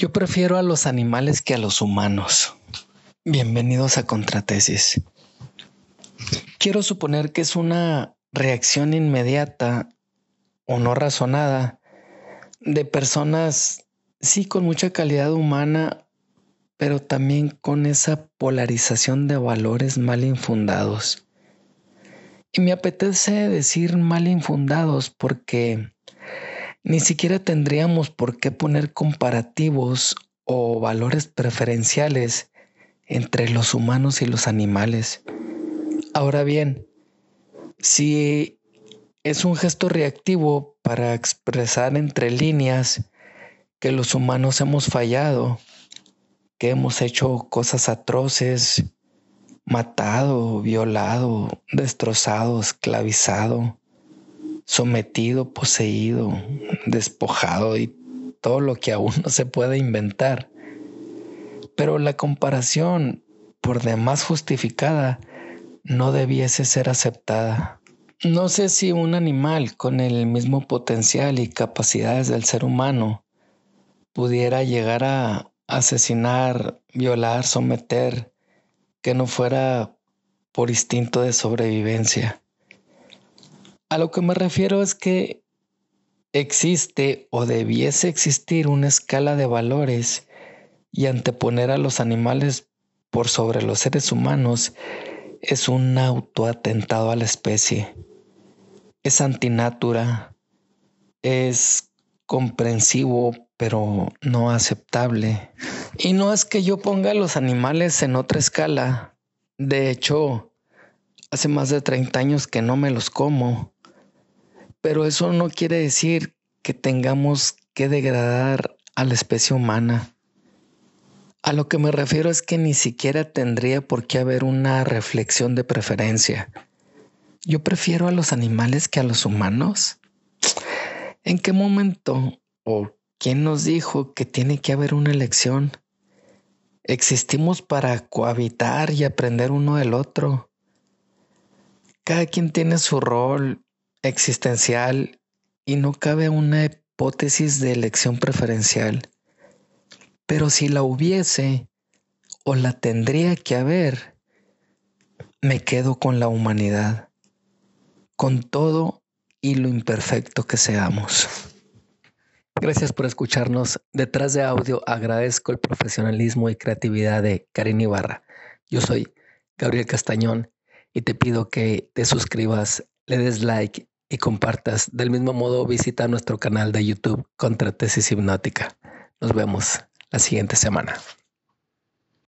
Yo prefiero a los animales que a los humanos. Bienvenidos a Contratesis. Quiero suponer que es una reacción inmediata o no razonada de personas, sí, con mucha calidad humana, pero también con esa polarización de valores mal infundados. Y me apetece decir mal infundados porque ni siquiera tendríamos por qué poner comparativos o valores preferenciales entre los humanos y los animales. Ahora bien, si es un gesto reactivo para expresar entre líneas que los humanos hemos fallado, que hemos hecho cosas atroces, matado, violado, destrozado, esclavizado, sometido, poseído, despojado y todo lo que aún no se puede inventar. Pero la comparación, por demás justificada, no debiese ser aceptada. No sé si un animal con el mismo potencial y capacidades del ser humano pudiera llegar a asesinar, violar, someter, que no fuera por instinto de sobrevivencia. A lo que me refiero es que existe o debiese existir una escala de valores y anteponer a los animales por sobre los seres humanos es un autoatentado a la especie. Es antinatura, es comprensivo pero no aceptable. Y no es que yo ponga a los animales en otra escala. De hecho, hace más de 30 años que no me los como. Pero eso no quiere decir que tengamos que degradar a la especie humana. A lo que me refiero es que ni siquiera tendría por qué haber una reflexión de preferencia. Yo prefiero a los animales que a los humanos. ¿En qué momento o quién nos dijo que tiene que haber una elección? Existimos para cohabitar y aprender uno del otro. Cada quien tiene su rol existencial y no cabe una hipótesis de elección preferencial. Pero si la hubiese o la tendría que haber, me quedo con la humanidad, con todo y lo imperfecto que seamos. Gracias por escucharnos. Detrás de audio agradezco el profesionalismo y creatividad de Karin Ibarra. Yo soy Gabriel Castañón y te pido que te suscribas, le des like y compartas. Del mismo modo, visita nuestro canal de YouTube Contra Tesis Hipnótica. Nos vemos la siguiente semana.